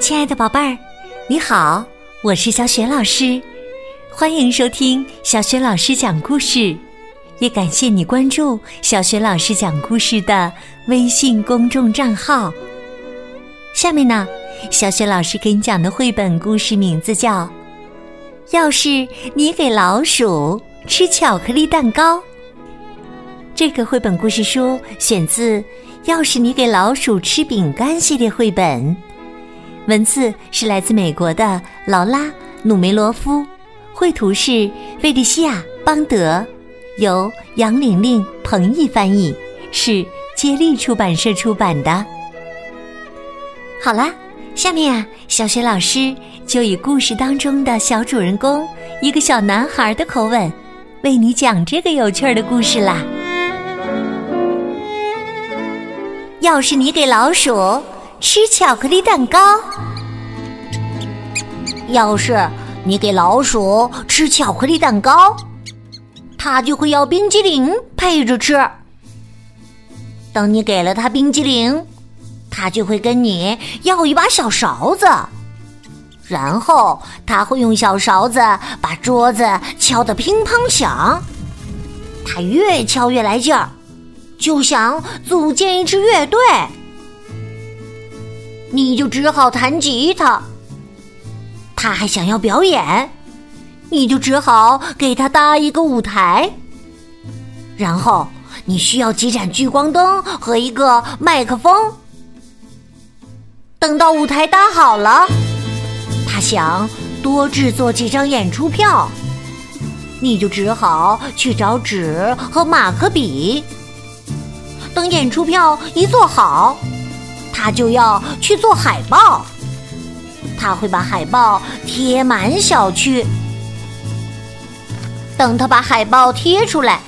亲爱的宝贝儿，你好，我是小雪老师，欢迎收听小雪老师讲故事，也感谢你关注小雪老师讲故事的微信公众账号。下面呢，小雪老师给你讲的绘本故事名字叫《要是你给老鼠吃巧克力蛋糕》。这个绘本故事书选自《要是你给老鼠吃饼干》系列绘本。文字是来自美国的劳拉·努梅罗夫，绘图是费利西亚·邦德，由杨玲玲、彭毅翻译，是接力出版社出版的。好啦，下面啊，小雪老师就以故事当中的小主人公一个小男孩的口吻，为你讲这个有趣的故事啦。要是你给老鼠。吃巧克力蛋糕。要是你给老鼠吃巧克力蛋糕，它就会要冰激凌配着吃。等你给了它冰激凌，它就会跟你要一把小勺子，然后它会用小勺子把桌子敲得乒乓响。它越敲越来劲儿，就想组建一支乐队。你就只好弹吉他。他还想要表演，你就只好给他搭一个舞台。然后你需要几盏聚光灯和一个麦克风。等到舞台搭好了，他想多制作几张演出票，你就只好去找纸和马克笔。等演出票一做好。他就要去做海报，他会把海报贴满小区。等他把海报贴出来，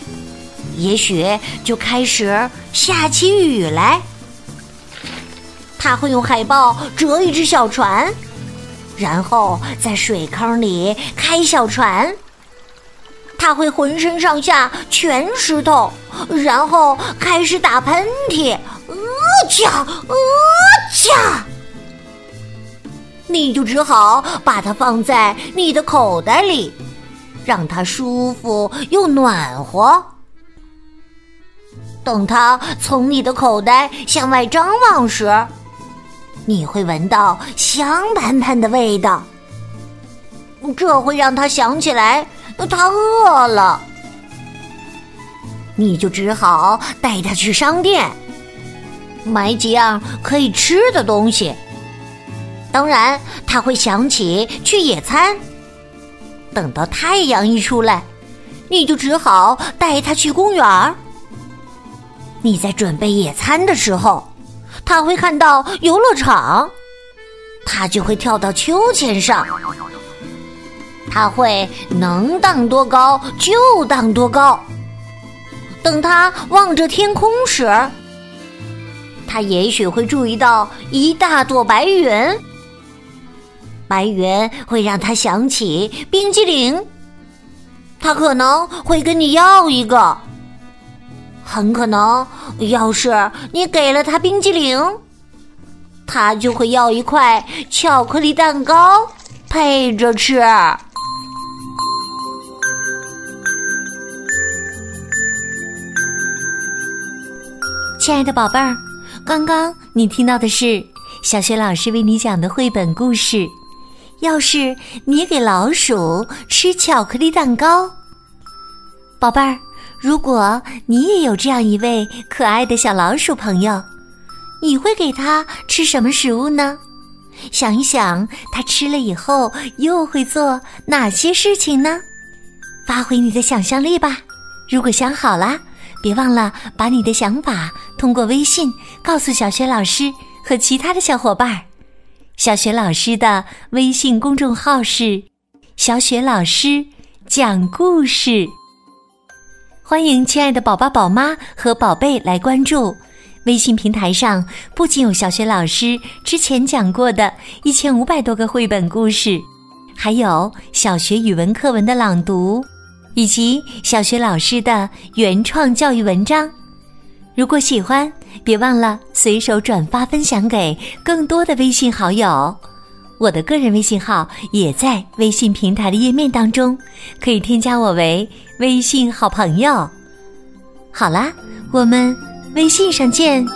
也许就开始下起雨来。他会用海报折一只小船，然后在水坑里开小船。他会浑身上下全湿透，然后开始打喷嚏。恰，呃恰，你就只好把它放在你的口袋里，让它舒服又暖和。等它从你的口袋向外张望时，你会闻到香喷喷的味道。这会让它想起来他饿了，你就只好带他去商店。买几样可以吃的东西。当然，他会想起去野餐。等到太阳一出来，你就只好带他去公园儿。你在准备野餐的时候，他会看到游乐场，他就会跳到秋千上。他会能荡多高就荡多高。等他望着天空时，他也许会注意到一大朵白云，白云会让他想起冰激凌。他可能会跟你要一个，很可能，要是你给了他冰激凌，他就会要一块巧克力蛋糕配着吃。亲爱的宝贝儿。刚刚你听到的是小学老师为你讲的绘本故事。要是你给老鼠吃巧克力蛋糕，宝贝儿，如果你也有这样一位可爱的小老鼠朋友，你会给他吃什么食物呢？想一想，他吃了以后又会做哪些事情呢？发挥你的想象力吧。如果想好了。别忘了把你的想法通过微信告诉小雪老师和其他的小伙伴。小雪老师的微信公众号是“小雪老师讲故事”，欢迎亲爱的宝宝、宝妈和宝贝来关注。微信平台上不仅有小雪老师之前讲过的一千五百多个绘本故事，还有小学语文课文的朗读。以及小学老师的原创教育文章。如果喜欢，别忘了随手转发分享给更多的微信好友。我的个人微信号也在微信平台的页面当中，可以添加我为微信好朋友。好啦，我们微信上见。